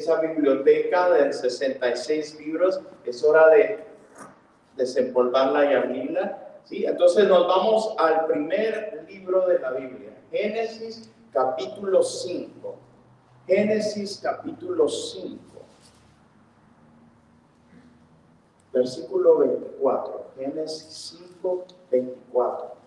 esa biblioteca de 66 libros, es hora de desempolvarla y abrirla. ¿sí? Entonces nos vamos al primer libro de la Biblia, Génesis capítulo 5. Génesis capítulo 5. Versículo 24. Génesis 5, 24.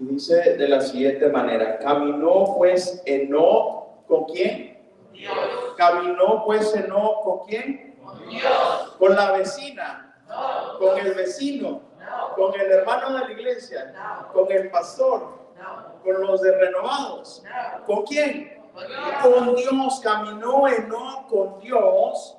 Y dice de la siguiente manera, caminó pues Eno con quién? Dios. Caminó pues Eno con quién? Con Dios. Con la vecina, No. con el vecino, No. con el hermano de la iglesia, No. con el pastor, con los de renovados. No. ¿Con quién? Con Dios. Con Dios, caminó Eno con Dios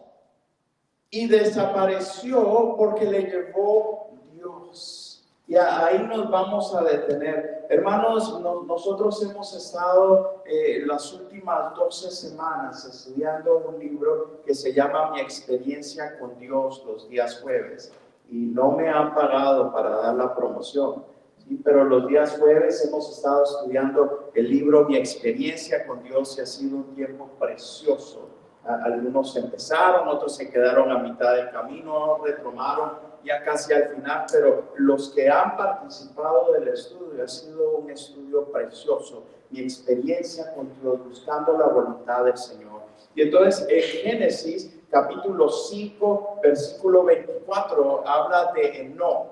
y desapareció porque le llevó Dios. Y ahí nos vamos a detener. Hermanos, no- nosotros hemos estado eh, las últimas 12 semanas estudiando un libro que se llama Mi experiencia con Dios los días jueves. Y no me han pagado para dar la promoción. ¿sí? Pero los días jueves hemos estado estudiando el libro Mi experiencia con Dios y ha sido un tiempo precioso. Algunos empezaron, otros se quedaron a mitad del camino, retomaron ya casi al final, pero los que han participado del estudio ha sido un estudio precioso. Mi experiencia con buscando la voluntad del Señor. Y entonces en Génesis capítulo 5, versículo 24, habla de Enoch.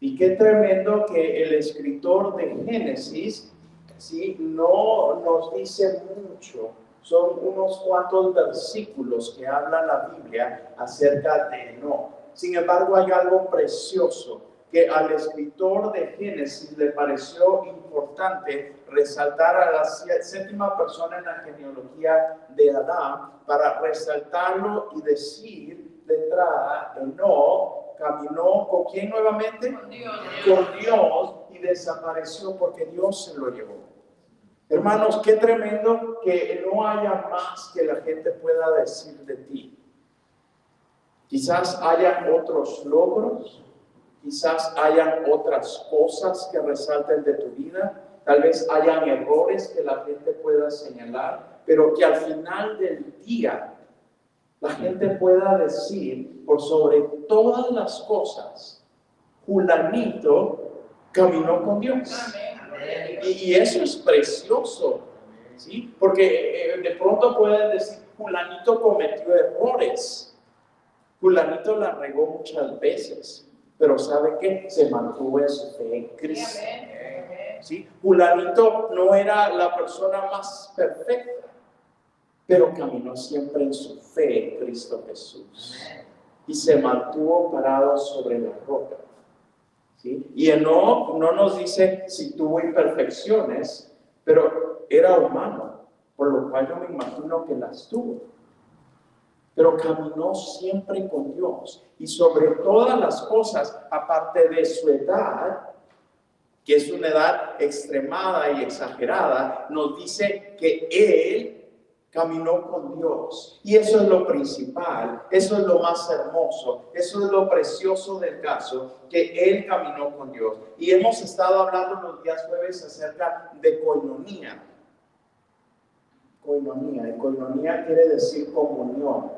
Y qué tremendo que el escritor de Génesis, ¿sí? no nos dice mucho. Son unos cuantos versículos que habla la Biblia acerca de Enoch. Sin embargo, hay algo precioso que al escritor de Génesis le pareció importante resaltar a la sé- séptima persona en la genealogía de Adán para resaltarlo y decir de entrada, Enoch caminó con quién nuevamente? Con Dios. con Dios y desapareció porque Dios se lo llevó. Hermanos, qué tremendo que no haya más que la gente pueda decir de ti. Quizás haya otros logros, quizás hayan otras cosas que resalten de tu vida, tal vez hayan errores que la gente pueda señalar, pero que al final del día la gente pueda decir por sobre todas las cosas, Julanito caminó con Dios. Y eso es precioso, ¿sí? Porque eh, de pronto pueden decir, Julanito cometió errores, Julanito la regó muchas veces, pero ¿sabe qué? Se mantuvo en su fe en Cristo. ¿sí? Fulanito no era la persona más perfecta, pero caminó siempre en su fe en Cristo Jesús y se mantuvo parado sobre la roca. ¿sí? Y no, no nos dice si tuvo imperfecciones, pero era humano, por lo cual yo me imagino que las tuvo. Pero caminó siempre con Dios y sobre todas las cosas, aparte de su edad, que es una edad extremada y exagerada, nos dice que él caminó con Dios. Y eso es lo principal, eso es lo más hermoso, eso es lo precioso del caso, que él caminó con Dios. Y hemos estado hablando los días jueves acerca de coinonía. Coinonía, y coinonía quiere decir comunión,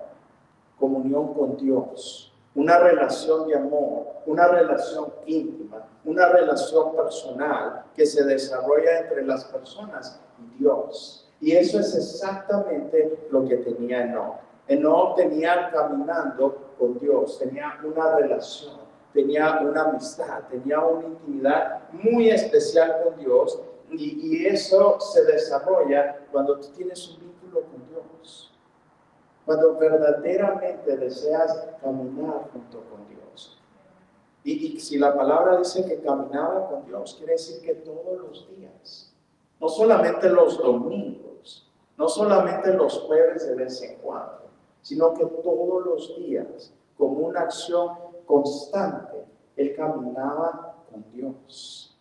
comunión con Dios una relación de amor, una relación íntima, una relación personal que se desarrolla entre las personas y Dios. Y eso es exactamente lo que tenía Enoch. Enoch tenía caminando con Dios, tenía una relación, tenía una amistad, tenía una intimidad muy especial con Dios y, eso se desarrolla cuando tú tienes un vínculo con cuando verdaderamente deseas caminar junto con Dios. Y, y, si la palabra dice que caminaba con Dios, quiere decir que todos los días, no solamente los domingos, no solamente los jueves de vez en cuando, sino que todos los días, como una acción constante, él caminaba con Dios.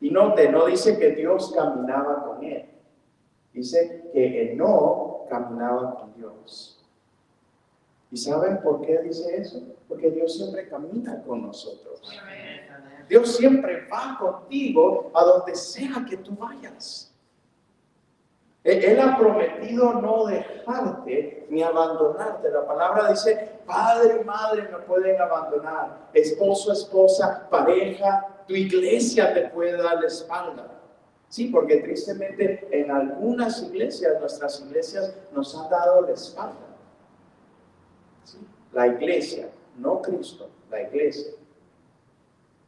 Y note, no dice que Dios caminaba con él, dice que no caminaba con Dios. ¿Y saben por qué dice eso? Porque Dios siempre camina con nosotros. Dios siempre va contigo a donde sea que tú vayas. Él ha prometido no dejarte ni abandonarte. La palabra dice, padre y madre me pueden abandonar, esposo, esposa, pareja, tu iglesia te puede dar la espalda. Sí, porque tristemente en algunas iglesias, nuestras iglesias nos han dado la espalda. La iglesia, no Cristo, la iglesia.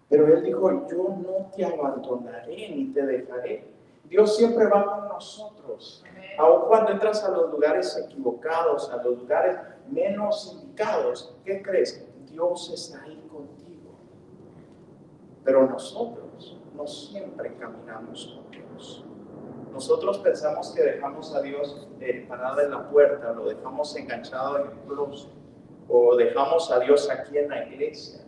Pero Él dijo, yo no te abandonaré ni te dejaré. Dios siempre va con nosotros. Aun cuando entras a los lugares equivocados, a los lugares menos indicados, ¿qué crees? Dios está ahí contigo. Pero nosotros no siempre caminamos con Dios. Nosotros pensamos que dejamos a Dios eh, parado en la puerta, lo dejamos enganchado en el closet, o dejamos a Dios aquí en la iglesia.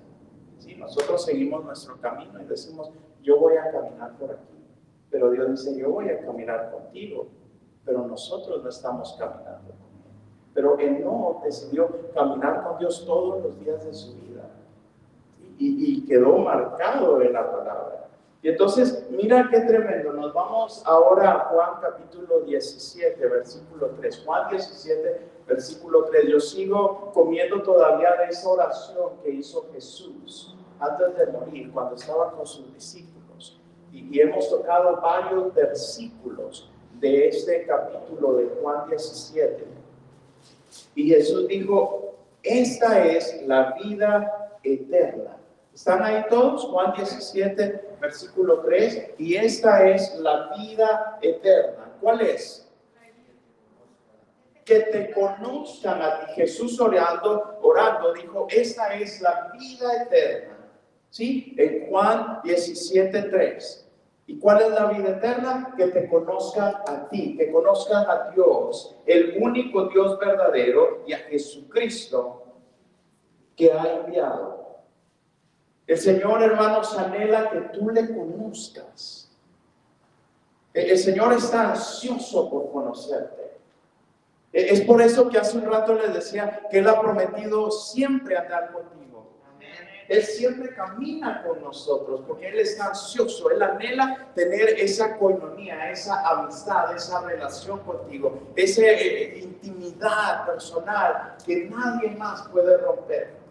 ¿Sí? Nosotros seguimos nuestro camino y decimos, yo voy a caminar por aquí. Pero Dios dice, yo voy a caminar contigo, pero nosotros no estamos caminando con Él. Pero no decidió caminar con Dios todos los días de su vida. Y, quedó marcado en la palabra. Y entonces, mira qué tremendo. Nos vamos ahora a Juan capítulo 17, versículo 3. Juan 17, versículo 3. Yo sigo comiendo todavía de esa oración que hizo Jesús antes de morir, cuando estaba con sus discípulos y, hemos tocado varios versículos de este capítulo de Juan 17. Y Jesús dijo, esta es la vida eterna. ¿Están ahí todos? Juan 17, versículo 3. Y esta es la vida eterna. ¿Cuál es? Que te conozcan a ti. Jesús orando, orando, dijo, esta es la vida eterna. ¿Sí? En Juan 17, 3. ¿Y cuál es la vida eterna? Que te conozcan a ti, que conozcan a Dios, el único Dios verdadero, y a Jesucristo que ha enviado. El Señor, hermanos, anhela que tú le conozcas. El Señor está ansioso por conocerte. Es por eso que hace un rato les decía que Él ha prometido siempre andar contigo. Él siempre camina con nosotros porque Él está ansioso, Él anhela tener esa coinonía, esa amistad, esa relación contigo, esa eh, intimidad personal que nadie más puede romper.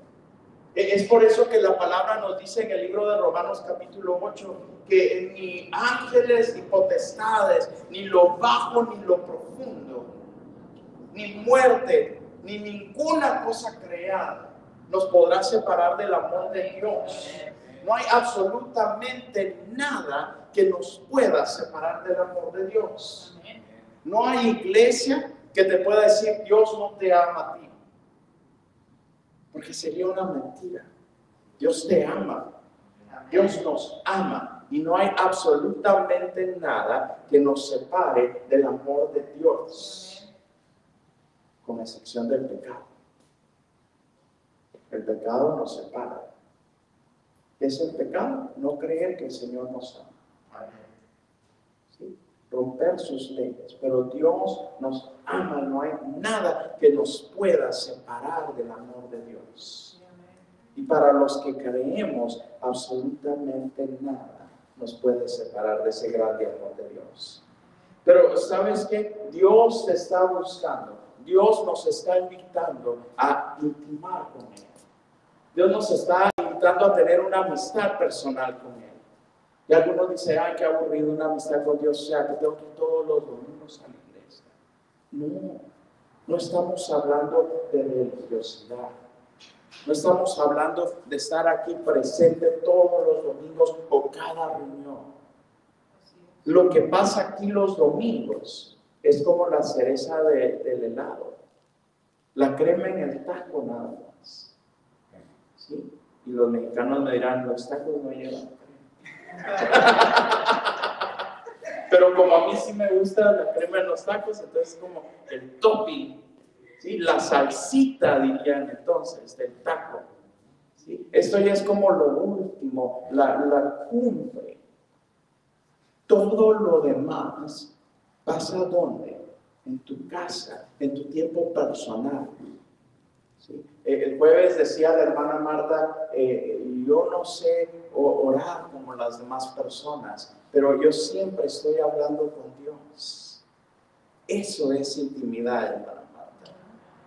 E, es por eso que la palabra nos dice en el libro de Romanos capítulo 8 que ni ángeles ni potestades, ni lo bajo ni lo profundo, ni muerte, ni ninguna cosa creada nos podrá separar del amor de Dios. No hay absolutamente nada que nos pueda separar del amor de Dios. No hay iglesia que te pueda decir Dios no te ama a ti. Porque sería una mentira. Dios te ama. Dios nos ama. Y no hay absolutamente nada que nos separe del amor de Dios. Con excepción del pecado. El pecado nos separa. ¿Qué es el pecado? No creer que el Señor nos ama. Romper sus leyes. Pero Dios nos ama. No hay nada que nos pueda separar del amor de Dios. Y para los que creemos, absolutamente nada nos puede separar de ese grande amor de Dios. Pero ¿sabes qué? Dios te está buscando. Dios nos está invitando a intimar con Él. Dios nos está invitando a tener una amistad personal con Él. Y algunos dicen, ay, qué aburrido una amistad con Dios, o sea, que tengo que todos los domingos iglesia. No, no estamos hablando de religiosidad. No estamos hablando de estar aquí presente todos los domingos o cada reunión. Lo que pasa aquí los domingos es como la cereza del helado. La crema en el taco nada más. Y los mexicanos me dirán, los tacos no llevan Pero como a mí sí me gusta la crema en los tacos, entonces como el topping, ¿sí? la salsita dirían entonces del taco. ¿sí? Esto ya es como lo último, la, la cumbre. Todo lo demás pasa dónde? En tu casa, en tu tiempo personal. Eh, el jueves decía la hermana Marta, eh, yo no sé orar como las demás personas, pero yo siempre estoy hablando con Dios. Eso es intimidad, hermana Marta.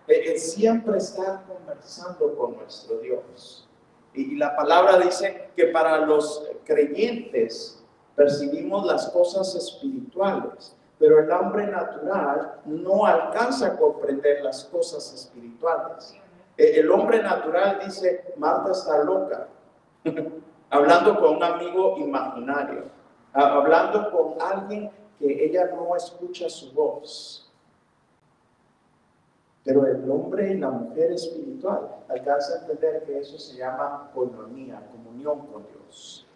Eh, eh, siempre estar conversando con nuestro Dios. Y, y la palabra dice que para los creyentes percibimos las cosas espirituales, pero el hombre natural no alcanza a comprender las cosas espirituales. Eh, El hombre natural dice, Marta está loca, hablando con un amigo imaginario, hablando con alguien que ella no escucha su voz. Pero el hombre y la mujer espiritual alcanza a entender que eso se llama coinonía, comunión con Dios.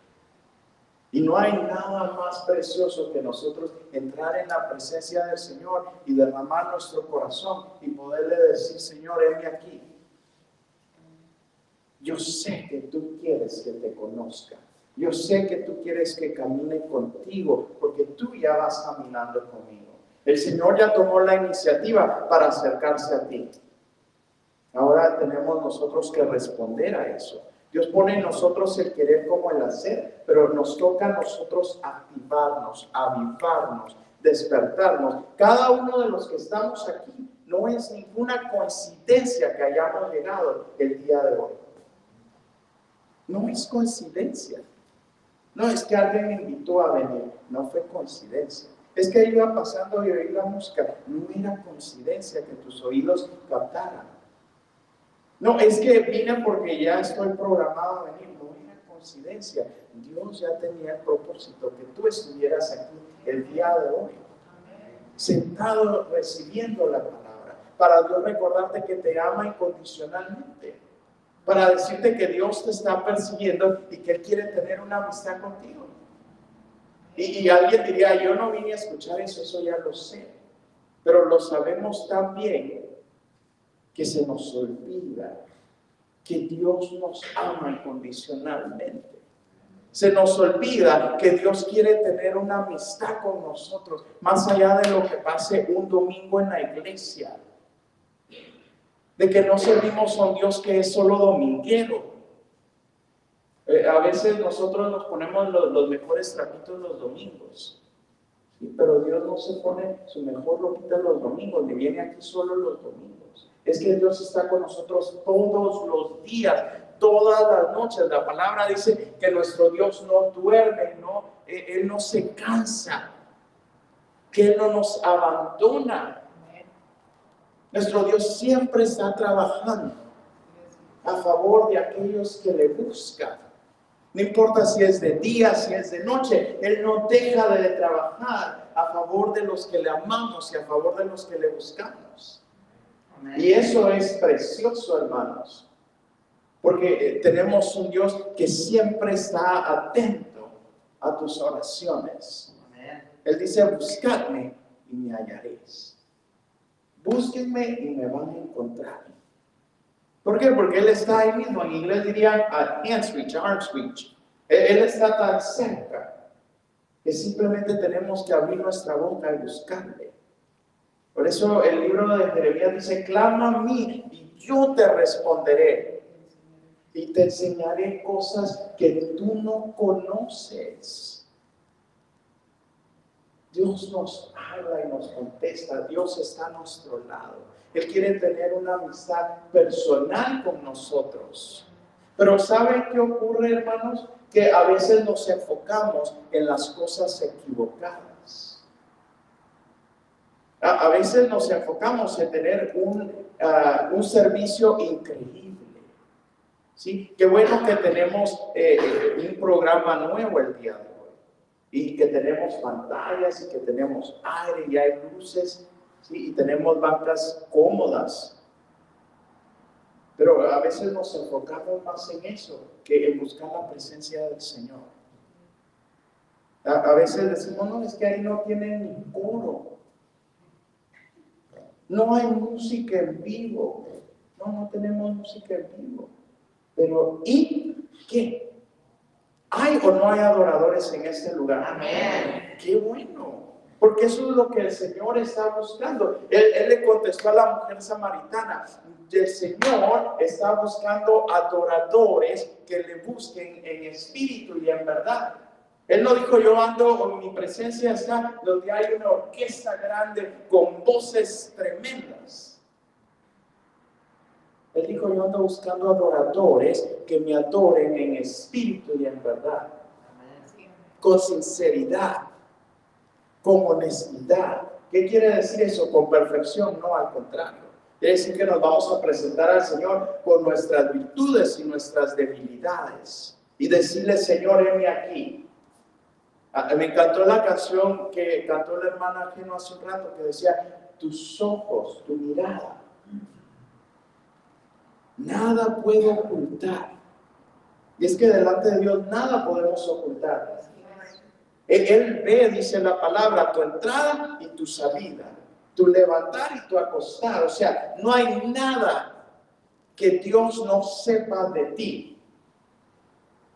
Y no hay nada más precioso que nosotros entrar en la presencia del Señor y derramar nuestro corazón y poderle decir, Señor, heme aquí. Yo sé que tú quieres que te conozca. Yo sé que tú quieres que camine contigo porque tú ya vas caminando conmigo. El Señor ya tomó la iniciativa para acercarse a ti. Ahora tenemos nosotros que responder a eso. Dios pone en nosotros el querer como el hacer, pero nos toca a nosotros activarnos, avivarnos, despertarnos. Cada uno de los que estamos aquí no es ninguna coincidencia que hayamos llegado el día de hoy. No es coincidencia. No es que alguien me invitó a venir, no fue coincidencia. Es que iba pasando y oí la música, no era coincidencia que tus oídos captaran. No, es que vine porque ya estoy programado a venir, no era coincidencia. Dios ya tenía el propósito que tú estuvieras aquí el día de hoy, sentado recibiendo la palabra, para Dios recordarte que te ama incondicionalmente para decirte que Dios te está persiguiendo y que Él quiere tener una amistad contigo. Y, y alguien diría, yo no vine a escuchar eso, eso ya lo sé. Pero lo sabemos tan bien que se nos olvida que Dios nos ama incondicionalmente. Se nos olvida que Dios quiere tener una amistad con nosotros, más allá de lo que pase un domingo en la iglesia de que no servimos a un Dios que es solo dominguero. Eh, a veces nosotros nos ponemos los, mejores trapitos los domingos, pero Dios no se pone su mejor ropita los domingos, ni viene aquí solo los domingos. Es que Dios está con nosotros todos los días, todas las noches. La palabra dice que nuestro Dios no duerme, no, Eh, Él no se cansa, que Él no nos abandona. Nuestro Dios siempre está trabajando a favor de aquellos que le buscan. No importa si es de día, si es de noche, Él no deja de trabajar a favor de los que le amamos y a favor de los que le buscamos. Y eso es precioso, hermanos, porque eh, tenemos un Dios que siempre está atento a tus oraciones. Él dice, buscadme y me hallaréis. Búsquenme y me van a encontrar. ¿Por qué? Porque Él está ahí mismo. En inglés dirían at hand's reach, arm's reach. Él, él está tan cerca que simplemente tenemos que abrir nuestra boca y buscarle. Por eso el libro de Jeremías dice, clama a mí y yo te responderé. Y te enseñaré cosas que tú no conoces. Dios nos habla y nos contesta. Dios está a nuestro lado. Él quiere tener una amistad personal con nosotros. Pero ¿saben qué ocurre, hermanos? Que a veces nos enfocamos en las cosas equivocadas. A, veces nos enfocamos en tener un, uh, un servicio increíble. ¿sí? Qué bueno que tenemos eh, un programa nuevo el día de hoy y que tenemos pantallas y que tenemos aire y hay luces ¿sí? y tenemos bancas cómodas. Pero a veces nos enfocamos más en eso que en buscar la presencia del Señor. A, a veces decimos, no, es que ahí no tienen coro. No hay música en vivo. No, no tenemos música en vivo. Pero, ¿y qué? ¿Hay o no hay adoradores en este lugar? Amén. Qué bueno. Porque eso es lo que el Señor está buscando. Él, él le contestó a la mujer samaritana. El Señor está buscando adoradores que le busquen en espíritu y en verdad. Él no dijo yo ando, en mi presencia está donde hay una orquesta grande con voces tremendas. Él dijo yo ando buscando adoradores que me adoren en espíritu y en verdad, con sinceridad, con honestidad. ¿Qué quiere decir eso? Con perfección, no al contrario. Quiere decir que nos vamos a presentar al Señor con nuestras virtudes y nuestras debilidades y decirle, Señor, heme aquí. Ah, me encantó la canción que cantó la hermana Geno hace un rato que decía, tus ojos, tu mirada. Nada puedo ocultar. Y es que delante de Dios nada podemos ocultar. Él ve, dice la palabra, tu entrada y tu salida, tu levantar y tu acostar. O sea, no hay nada que Dios no sepa de ti.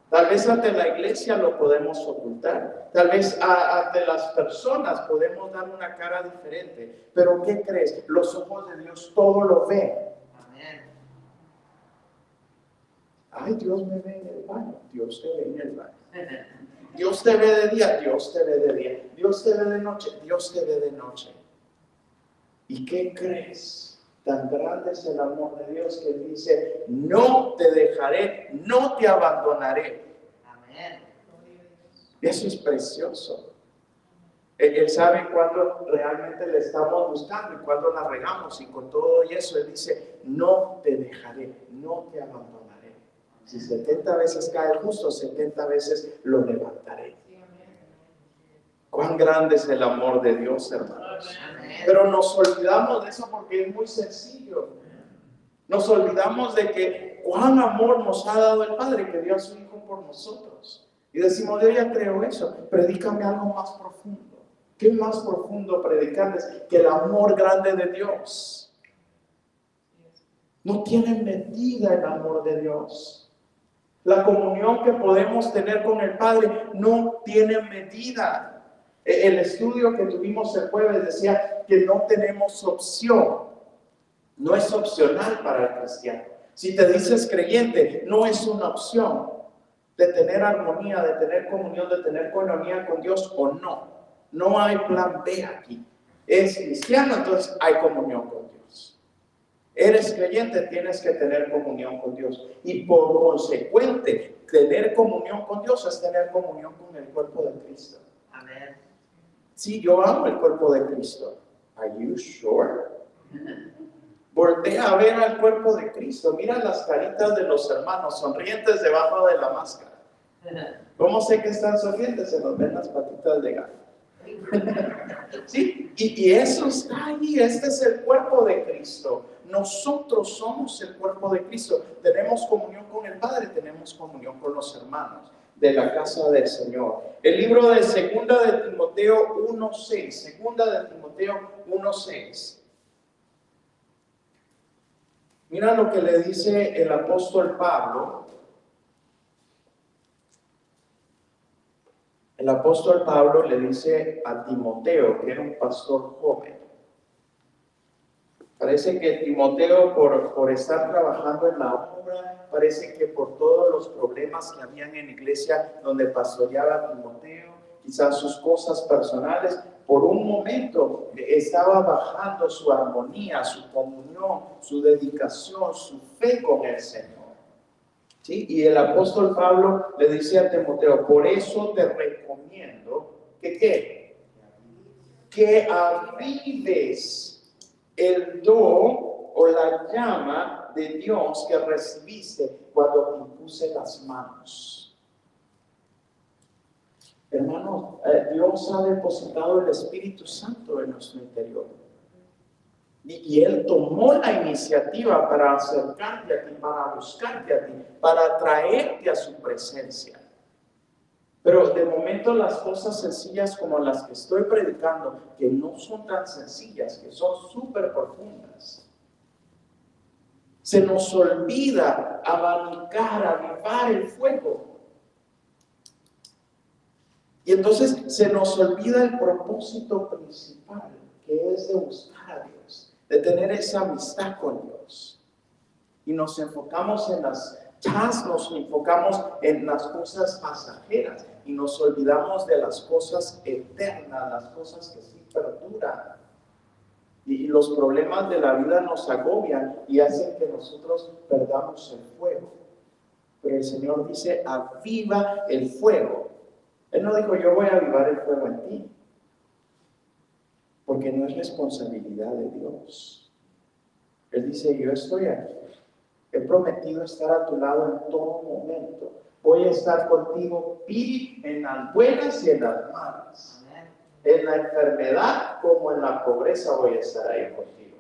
Tal vez ante la iglesia lo podemos ocultar. Tal vez ante las personas podemos dar una cara diferente. Pero ¿qué crees? Los ojos de Dios todo lo ven. Ay, Dios me ve en el baño. Dios te ve en el baño. Dios te ve de día, Dios te ve de día. Dios te ve de noche, Dios te ve de noche. ¿Y qué crees? Tan grande es el amor de Dios que dice, no te dejaré, no te abandonaré. Amén. Eso es precioso. Él, sabe cuándo realmente le estamos buscando y cuándo la regamos. Y con todo eso, Él dice, no te dejaré, no te abandonaré. Si 70 veces cae el justo, 70 veces lo levantaré. Cuán grande es el amor de Dios, hermanos. Pero nos olvidamos de eso porque es muy sencillo. Nos olvidamos de que cuán amor nos ha dado el Padre que dio a su Hijo por nosotros. Y decimos, yo ya creo eso, predícame algo más profundo. ¿Qué más profundo predicarles que el amor grande de Dios? No tienen medida el amor de Dios. La comunión que podemos tener con el Padre no tiene medida. E, el estudio que tuvimos el jueves decía que no tenemos opción. No es opcional para el cristiano. Si te dices creyente, no es una opción de tener armonía, de tener comunión, de tener comunión con Dios o no. No hay plan B aquí. Es cristiano, entonces hay comunión con Dios. Eres creyente, tienes que tener comunión con Dios. Y por consecuente, tener comunión con Dios es tener comunión con el cuerpo de Cristo. Amén. Sí, yo amo el cuerpo de Cristo. Are you sure? Voltea a ver al cuerpo de Cristo. Mira las caritas de los hermanos sonrientes debajo de la máscara. ¿Cómo sé que están sonrientes? Se nos ven las patitas de gato. ¿Sí? Y, y eso está ahí. Este es el cuerpo de Cristo. Nosotros somos el cuerpo de Cristo. Tenemos comunión con el Padre, tenemos comunión con los hermanos de la casa del Señor. El libro de Segunda de Timoteo 1.6, Segunda de Timoteo 1.6. Mira lo que le dice el apóstol Pablo. El apóstol Pablo le dice a Timoteo, que era un pastor joven, Parece que Timoteo, por, por estar trabajando en la obra, parece que por todos los problemas que habían en la iglesia donde pastoreaba Timoteo, quizás sus cosas personales, por un momento estaba bajando su armonía, su comunión, su dedicación, su fe con el Señor. Y el apóstol Pablo le dice a Timoteo, por eso te recomiendo que qué? Que avives el don o la llama de Dios que recibiste cuando te impuse las manos. Hermanos, eh, Dios ha depositado el Espíritu Santo en nuestro interior. Y, Él tomó la iniciativa para acercarte a ti, para buscarte a ti, para traerte a su presencia. Pero de momento las cosas sencillas como las que estoy predicando, que no son tan sencillas, que son súper profundas, se nos olvida abanicar, avivar el fuego. Y entonces se nos olvida el propósito principal, que es de buscar a Dios, de tener esa amistad con Dios. Y nos enfocamos en las chas, nos enfocamos en las cosas pasajeras y nos olvidamos de las cosas eternas, las cosas que sí perduran. Y los problemas de la vida nos agobian y hacen que nosotros perdamos el fuego. Pero el Señor dice, aviva el fuego. Él no dijo, yo voy a avivar el fuego en ti. Porque no es responsabilidad de Dios. Él dice, yo estoy aquí. He prometido estar a tu lado en todo momento. Voy a estar contigo y en las buenas y en las malas. En la enfermedad como en la pobreza voy a estar ahí contigo.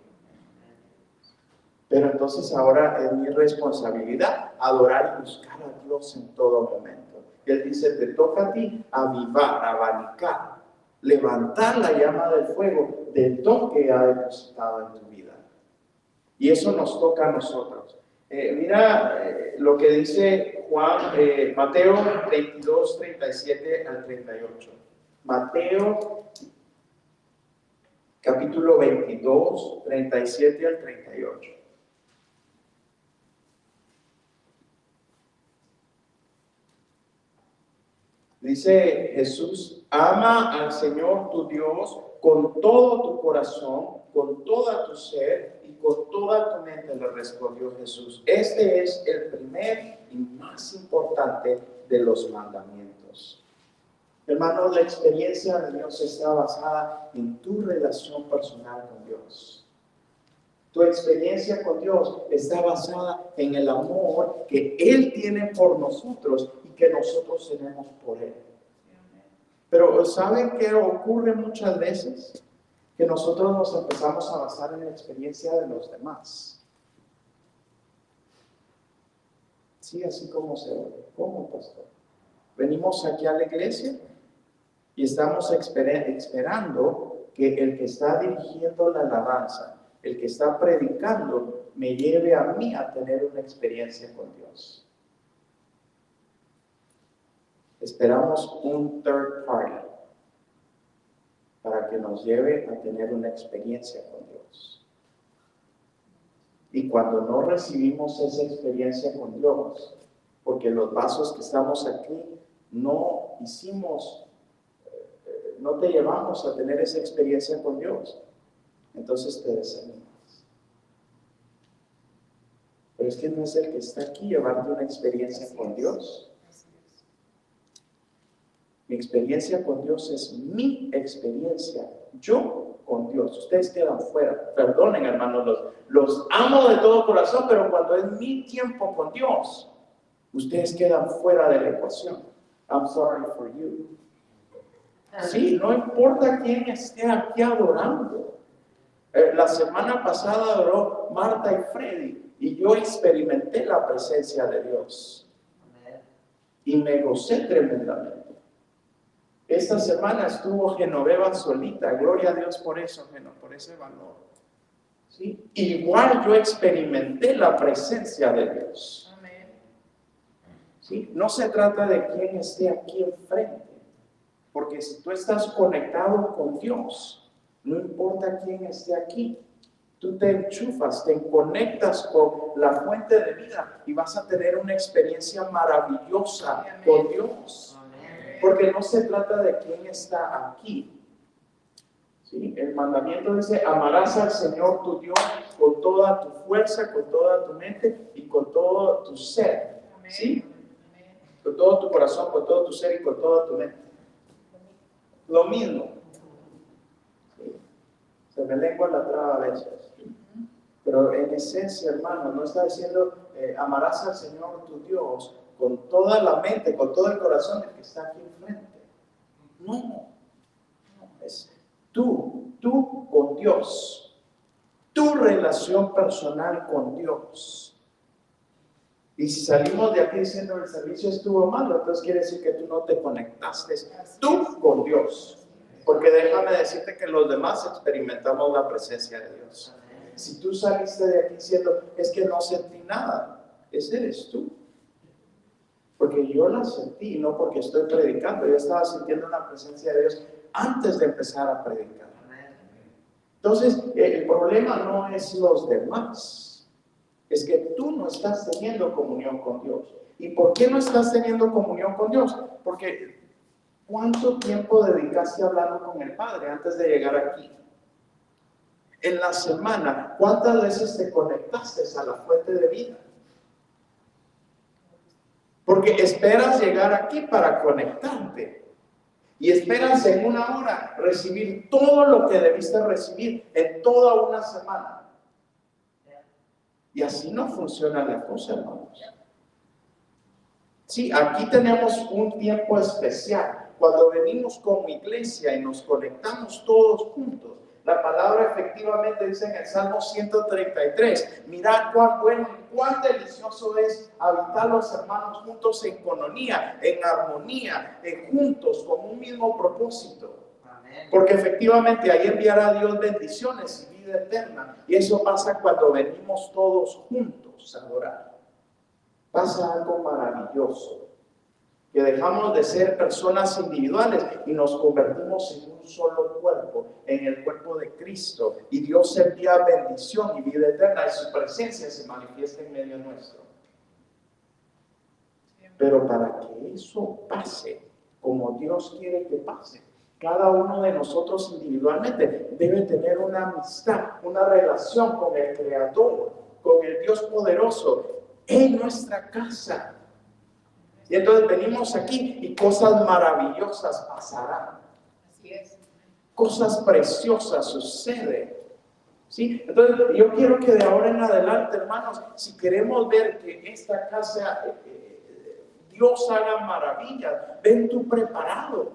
Pero entonces ahora es mi responsabilidad adorar y buscar a Dios en todo momento. Él dice, te toca a ti avivar, abanicar, levantar la llama del fuego del don que ha depositado en tu vida. Y eso nos toca a nosotros. Eh, mira eh, lo que dice Juan, eh, Mateo 22, 37 al 38. Mateo capítulo 22, 37 al 38. Dice Jesús, ama al Señor tu Dios con todo tu corazón, con toda tu ser y con toda tu mente, le respondió Jesús. Este es el primer y más importante de los mandamientos. Hermano, la experiencia de Dios está basada en tu relación personal con Dios. Tu experiencia con Dios está basada en el amor que Él tiene por nosotros que nosotros tenemos por Él. Pero ¿saben qué ocurre muchas veces? Que nosotros nos empezamos a basar en la experiencia de los demás. Sí, así como se ve. ¿Cómo, pastor? Venimos aquí a la iglesia y estamos esperando que el que está dirigiendo la alabanza, el que está predicando, me lleve a mí a tener una experiencia con Dios. Esperamos un third party para que nos lleve a tener una experiencia con Dios. Y cuando no recibimos esa experiencia con Dios, porque los vasos que estamos aquí no hicimos, eh, no te llevamos a tener esa experiencia con Dios, entonces te desanimas. Pero es que no es el que está aquí llevando una experiencia con Dios. Mi experiencia con Dios es mi experiencia. Yo con Dios. Ustedes quedan fuera. Perdonen, hermanos, los, los amo de todo corazón, pero cuando es mi tiempo con Dios, ustedes quedan fuera de la ecuación. I'm sorry for you. Sí, no importa quién esté aquí adorando. Eh, la semana pasada adoró Marta y Freddy y yo experimenté la presencia de Dios. Y me gocé tremendamente. Esta semana estuvo Genoveva solita, gloria a Dios por eso, por ese valor. ¿Sí? Igual yo experimenté la presencia de Dios. ¿Sí? No se trata de quién esté aquí enfrente, porque si tú estás conectado con Dios, no importa quién esté aquí, tú te enchufas, te conectas con la fuente de vida y vas a tener una experiencia maravillosa con Dios. Porque no se trata de quién está aquí. ¿Sí? El mandamiento dice, amarás al Señor tu Dios con toda tu fuerza, con toda tu mente y con todo tu ser. ¿Sí? Con todo tu corazón, con todo tu ser y con toda tu mente. Lo mismo. Se me lengua la traba a veces. Pero en esencia, hermano, no está diciendo, eh, amarás al Señor tu Dios con toda la mente, con todo el corazón del que está aquí enfrente. No, no, es tú, tú con Dios, tu relación personal con Dios. Y si salimos de aquí diciendo el servicio estuvo malo, entonces quiere decir que tú no te conectaste tú con Dios. Porque déjame decirte que los demás experimentamos la presencia de Dios. Si tú saliste de aquí diciendo, es que no sentí nada, ese eres tú porque yo la sentí, no porque estoy predicando, yo estaba sintiendo la presencia de Dios antes de empezar a predicar. Entonces, el problema no es los demás, es que tú no estás teniendo comunión con Dios. ¿Y por qué no estás teniendo comunión con Dios? Porque ¿Cuánto tiempo dedicaste hablando con el Padre antes de llegar aquí? En la semana, ¿cuántas veces te conectaste a la fuente de vida? Porque esperas llegar aquí para conectarte. Y esperas en una hora recibir todo lo que debiste recibir en toda una semana. Y así no funciona la cosa, hermanos. Sí, aquí tenemos un tiempo especial. Cuando venimos como iglesia y nos conectamos todos juntos, la palabra efectivamente dice en el Salmo 133, mirad cuán bueno y cuán delicioso es habitar los hermanos juntos en economía, en armonía, en juntos, con un mismo propósito. Porque efectivamente ahí enviará Dios bendiciones y vida eterna. Y eso pasa cuando venimos todos juntos a adorar. Pasa algo maravilloso que dejamos de ser personas individuales y nos convertimos en un solo cuerpo, en el cuerpo de Cristo. Y Dios envía bendición y vida eterna y su presencia se manifiesta en medio nuestro. Pero para que eso pase como Dios quiere que pase, cada uno de nosotros individualmente debe tener una amistad, una relación con el Creador, con el Dios poderoso en nuestra casa y entonces venimos aquí y cosas maravillosas pasarán. Así es. Cosas preciosas suceden. ¿Sí? Entonces, yo quiero que de ahora en adelante, hermanos, si queremos ver que esta casa, eh, eh, Dios haga maravillas, ven tú preparado.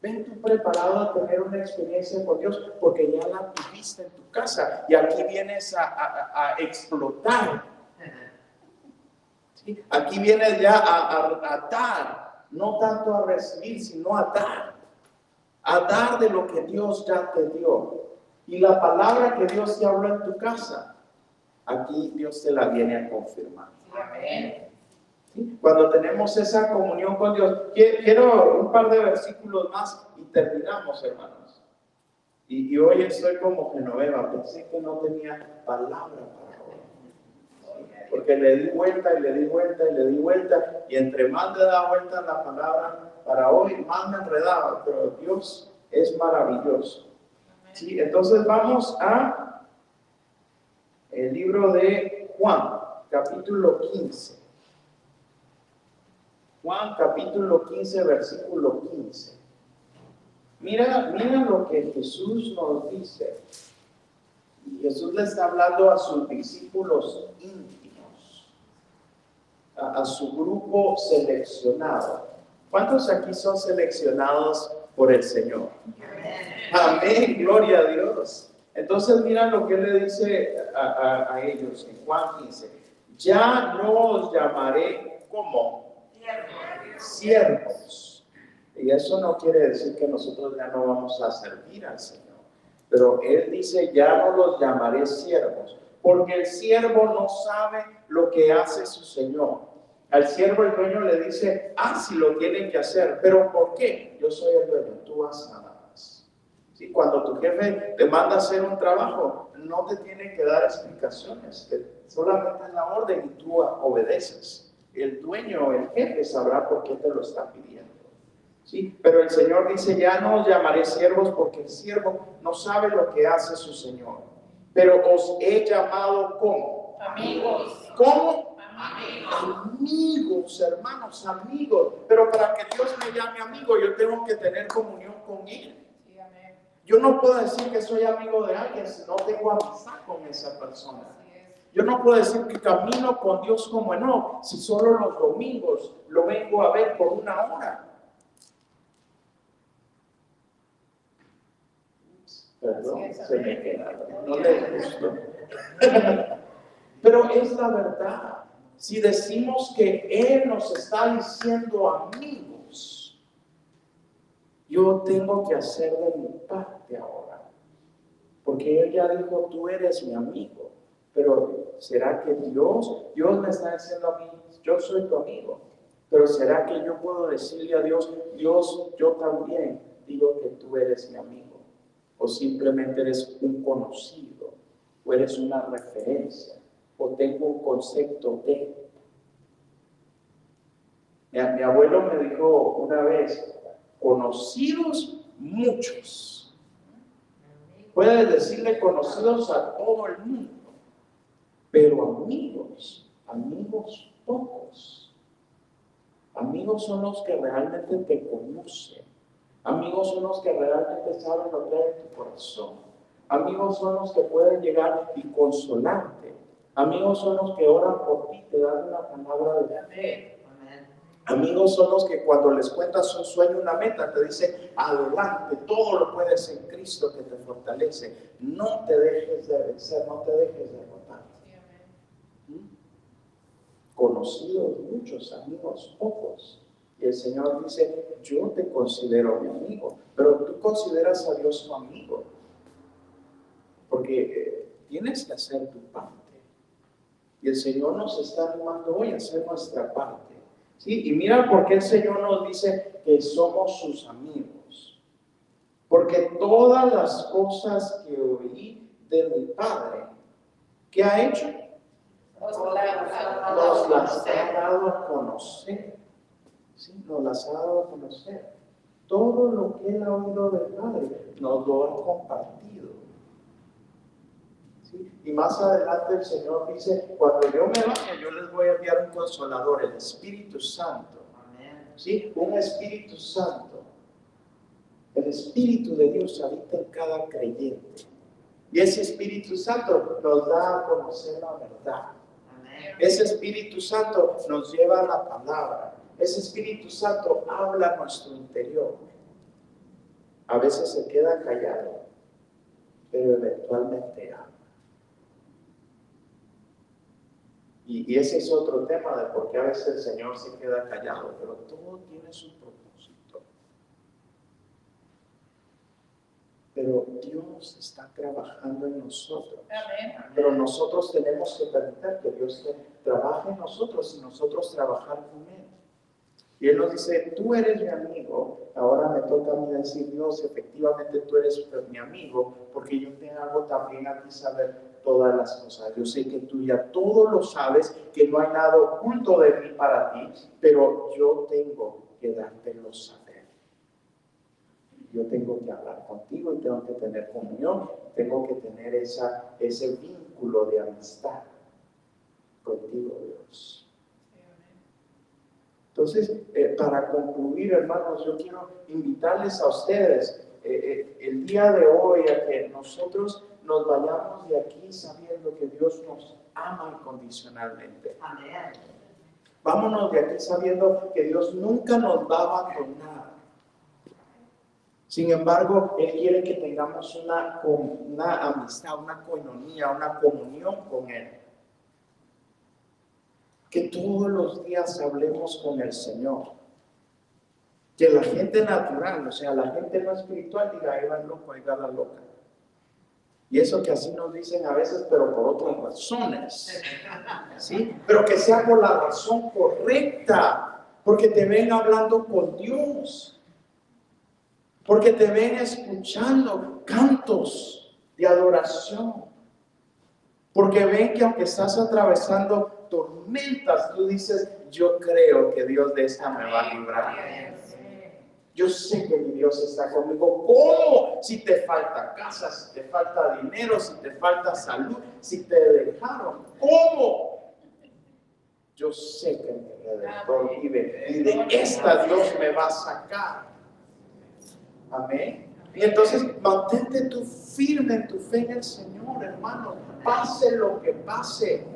Ven tú preparado a tener una experiencia con Dios, porque ya la viviste en tu casa y aquí vienes a, a explotar Aquí viene ya a, dar, no tanto a recibir, sino a dar. A dar de lo que Dios ya te dio. Y la palabra que Dios te habló en tu casa, aquí Dios te la viene a confirmar. Cuando tenemos esa comunión con Dios, quiero un par de versículos más y terminamos, hermanos. Y, y hoy estoy como Genoveva, pensé que no tenía palabra para porque le di vuelta y le di vuelta y le di vuelta, y entre más le da vuelta la palabra para hoy, más me enredaba, pero Dios es maravilloso. ¿Sí? Entonces vamos a el libro de Juan, capítulo 15. Juan capítulo 15, versículo 15. Mira, mira lo que Jesús nos dice. Jesús le está hablando a sus discípulos a, su grupo seleccionado. ¿Cuántos aquí son seleccionados por el Señor? Amén, gloria a Dios. Entonces mira lo que le dice a, ellos en Juan 15. Ya no os llamaré como siervos. Y eso no quiere decir que nosotros ya no vamos a servir al Señor. Pero él dice, ya no los llamaré siervos, porque el siervo no sabe lo que hace su Señor. Al siervo el dueño le dice, ah, si lo tienen que hacer, pero ¿por qué? Yo soy el dueño, tú nada más. ¿Sí? Cuando tu jefe te manda a hacer un trabajo, no te tiene que dar explicaciones, solamente es la orden y tú obedeces. El dueño, el jefe sabrá por qué te lo está pidiendo. ¿Sí? Pero el Señor dice, ya no os llamaré siervos porque el siervo no sabe lo que hace su Señor. Pero os he llamado como amigos. ¿Cómo? Amigos. hermanos, amigos. Pero para que Dios me llame amigo, yo tengo que tener comunión con Él. Yo no puedo decir que soy amigo de alguien si no tengo amistad con esa persona. Yo no puedo decir que camino con Dios como no, si solo los domingos lo vengo a ver por una hora. Perdón, se me queda. No le gustó. Pero es la verdad si decimos que Él nos está diciendo amigos, yo tengo que hacer de mi parte ahora. Porque Él ya dijo, tú eres mi amigo. Pero ¿será que Dios, Dios me está diciendo a mí, yo soy tu amigo? Pero ¿será que yo puedo decirle a Dios, Dios, yo también digo que tú eres mi amigo? O simplemente eres un conocido, o eres una referencia o tengo un concepto de. Mi, abuelo me dijo una vez, conocidos muchos. Puedes decirle conocidos a todo el mundo, pero amigos, amigos pocos. Amigos son los que realmente te conocen. Amigos son los que realmente saben lo que hay en tu corazón. Amigos son los que pueden llegar y consolarte. Amigos son los que oran por ti, te dan una palabra de fe. Amigos son los que cuando les cuentas un sueño, una meta, te dicen, adelante, todo lo puedes en Cristo que te fortalece. No te dejes de vencer, no te dejes de derrotar. ¿Mm? Conocidos muchos, amigos pocos. Y el Señor dice, yo te considero mi amigo, pero tú consideras a Dios tu amigo. Porque eh, tienes que hacer tu parte. Y el Señor nos está animando hoy a hacer nuestra parte. ¿sí? Y mira por qué el Señor nos dice que somos sus amigos. Porque todas las cosas que oí de mi Padre, ¿qué ha hecho? Nos las ha dado a conocer. ¿Sí? Nos las ha dado a conocer. Todo lo que él ha oído del Padre nos lo ha compartido. ¿sí? Y más adelante el Señor dice, cuando yo me vaya, yo les voy a enviar un consolador, el Espíritu Santo. ¿sí? Un Espíritu Santo. El Espíritu de Dios habita en cada creyente. Y ese Espíritu Santo nos da a conocer la verdad. Ese Espíritu Santo nos lleva a la palabra. Ese Espíritu Santo habla a nuestro interior. A veces se queda callado, pero eventualmente habla. Y, y, ese es otro tema de por qué a veces el Señor se queda callado, pero todo tiene su propósito. Pero Dios está trabajando en nosotros. Amén. Pero nosotros tenemos que permitir que Dios trabaje en nosotros y nosotros trabajar con Él. Y Él nos dice, tú eres mi amigo, ahora me toca a mí decir, Dios, efectivamente tú eres mi amigo, porque yo te hago también a ti saber todas las cosas. Yo sé que tú ya todo lo sabes, que no hay nada oculto de mí para ti, pero yo tengo que dártelo saber. Yo tengo que hablar contigo y tengo que tener comunión, tengo que tener esa, ese vínculo de amistad contigo, Dios. Entonces, eh, para concluir, hermanos, yo quiero invitarles a ustedes eh, eh, el día de hoy a que nosotros nos vayamos de aquí sabiendo que Dios nos ama incondicionalmente. Amén. Vámonos de aquí sabiendo que Dios nunca nos va a abandonar. Sin embargo, Él quiere que tengamos una, una amistad, una coinonía, una comunión con Él que todos los días hablemos con el Señor. Que la gente natural, o sea, la gente no espiritual, diga, ahí va loco, ahí va la loca. Y eso que así nos dicen a veces, pero por otras razones. ¿Sí? Pero que sea por la razón correcta, porque te ven hablando con Dios, porque te ven escuchando cantos de adoración, porque ven que aunque estás atravesando tormentas, tú dices, yo creo que Dios de esta me va a librar. Yo sé que mi Dios está conmigo. ¿Cómo? Si te falta casa, si te falta dinero, si te falta salud, si te dejaron. ¿Cómo? Yo sé que mi Redentor vive y de esta Dios me va a sacar. Amén. Y entonces mantente tú firme en tu fe en el Señor, hermano. Pase lo que pase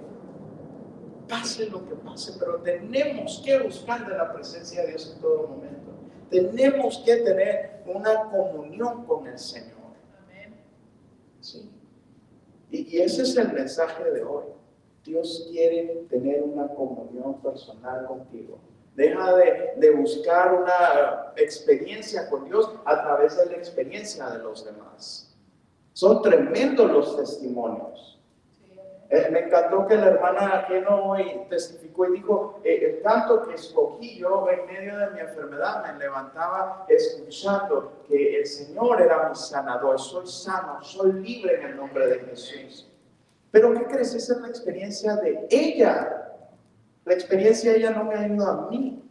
pase lo que pase, pero tenemos que buscar de la presencia de Dios en todo momento. Tenemos que tener una comunión con el Señor. Sí. Y, y ese es el mensaje de hoy. Dios quiere tener una comunión personal contigo. Deja de, de, buscar una experiencia con Dios a través de la experiencia de los demás. Son tremendos los testimonios. Eh, me encantó que la hermana no hoy testificó y dijo, eh, el canto que escogí yo en medio de mi enfermedad, me levantaba escuchando que el Señor era mi sanador, soy sano, soy libre en el nombre de Jesús. Pero ¿qué crees? Esa es la experiencia de ella. La experiencia de ella no me ayuda a mí.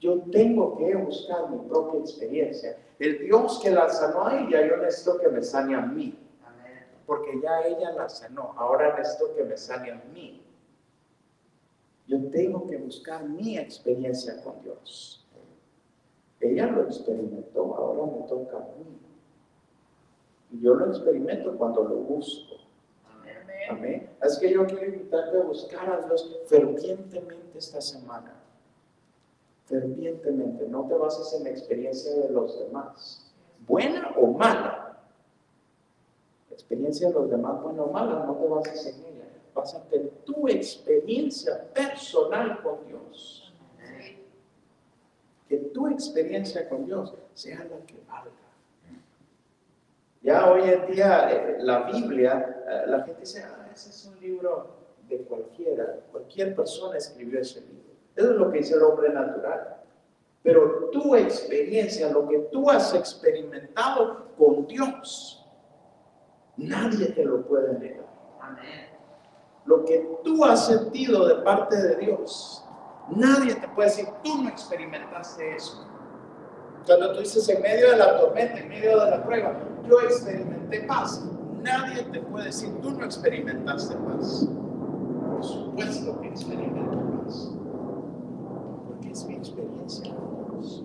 Yo tengo que buscar mi propia experiencia. El Dios que la sanó a ella, yo necesito que me sane a mí. Porque ya ella la sanó. Ahora necesito que me sane a mí. Yo tengo que buscar mi experiencia con Dios. Ella lo experimentó, ahora me toca a mí. Y yo lo experimento cuando lo busco. Amén. Así que yo quiero invitarte a buscar a Dios fervientemente esta semana. Fervientemente. No te bases en la experiencia de los demás. Buena o mala. Experiencia de los demás, buena o mala, no te bases en ella. Básate en tu experiencia personal con Dios. Que tu experiencia con Dios sea la que valga. Ya hoy en día eh, la Biblia, eh, la gente dice, ah, ese es un libro de cualquiera, cualquier persona escribió ese libro. Eso es lo que dice el hombre natural. Pero tu experiencia, lo que tú has experimentado con Dios, nadie te lo puede negar. Lo que tú has sentido de parte de Dios, nadie te puede decir, tú no experimentaste eso. Cuando tú dices en medio de la tormenta, en medio de la prueba, yo experimenté paz. Nadie te puede decir, tú no experimentaste paz. Por supuesto que experimento paz. Porque es mi experiencia con Dios.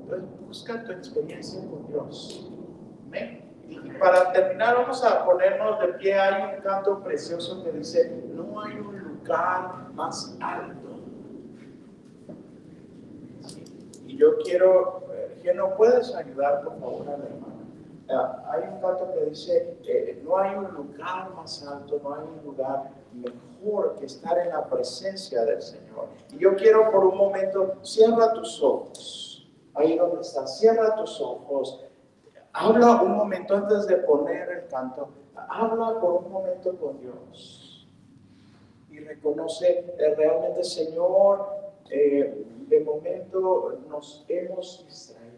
Entonces, busca tu experiencia con Dios. Y para terminar, vamos a ponernos de pie. Hay un canto precioso que dice, no hay un lugar más alto yo quiero, que no puedes ayudar por favor a la hermana. Ah, hay un canto que dice, eh, no hay un lugar más alto, no hay un lugar mejor que estar en la presencia del Señor. Y yo quiero por un momento, cierra tus ojos, ahí donde estás, cierra tus ojos, habla un momento antes de poner el canto, habla por un momento con Dios. Y reconoce eh, realmente, Señor, eh, de momento nos hemos distraído.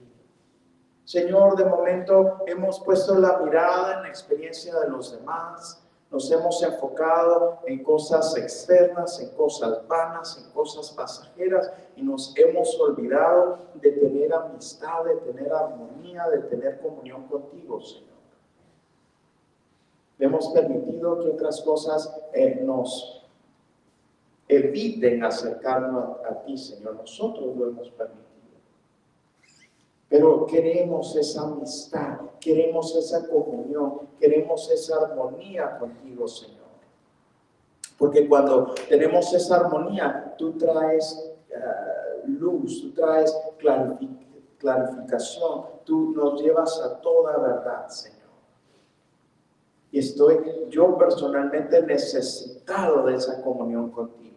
Señor, de momento hemos puesto la mirada en la experiencia de los demás, nos hemos enfocado en cosas externas, en cosas vanas, en cosas pasajeras y nos hemos olvidado de tener amistad, de tener armonía, de tener comunión contigo, Señor. Hemos permitido que otras cosas eh, nos eviten acercarnos a, ti, Señor. Nosotros lo hemos permitido. Pero queremos esa amistad, queremos esa comunión, queremos esa armonía contigo, Señor. Porque cuando tenemos esa armonía, tú traes eh, luz, tú traes clarificación, tú nos llevas a toda verdad, Señor. Y estoy yo personalmente necesitado de esa comunión contigo.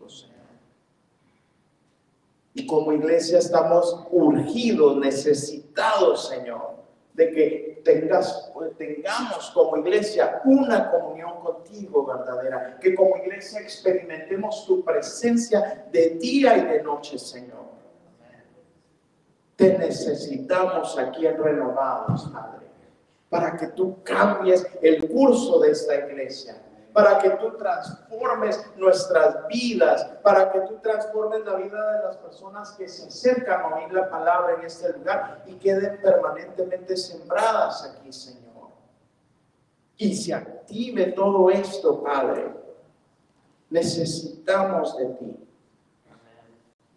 Y como iglesia estamos urgidos, necesitados, Señor, de que tengas, tengamos como iglesia una comunión contigo verdadera, que como iglesia experimentemos tu presencia de día y de noche, Señor. Te necesitamos aquí en Renovados, Padre, para que tú cambies el curso de esta iglesia para que tú transformes nuestras vidas, para que tú transformes la vida de las personas que se acercan a oír la palabra en este lugar y queden permanentemente sembradas aquí, Señor. Y se active todo esto, Padre. Necesitamos de ti.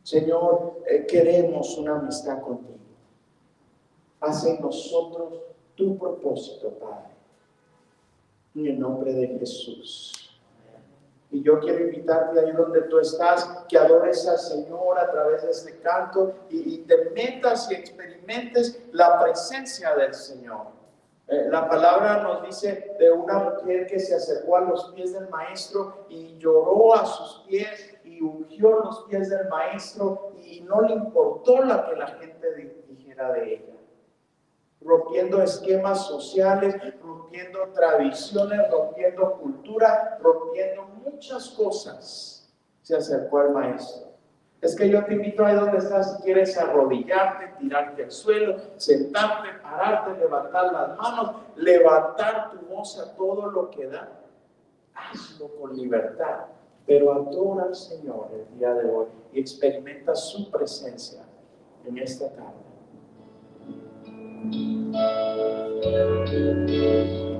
Señor, eh, queremos una amistad contigo. Haz en nosotros tu propósito, Padre en el nombre de Jesús. Y yo quiero invitarte ahí donde tú estás, que adores al Señor a través de este canto y, te metas y experimentes la presencia del Señor. Eh, la palabra nos dice de una mujer que se acercó a los pies del maestro y lloró a sus pies y ungió los pies del maestro y no le importó lo que la gente dijera de ella rompiendo esquemas sociales, rompiendo tradiciones, rompiendo cultura, rompiendo muchas cosas, se acercó al maestro. Es que yo te invito ahí donde estás, si quieres arrodillarte, tirarte al suelo, sentarte, pararte, levantar las manos, levantar tu voz a todo lo que da. Hazlo con libertad. pero adora al Señor el día de hoy y experimenta su presencia en esta tarde. Thank you.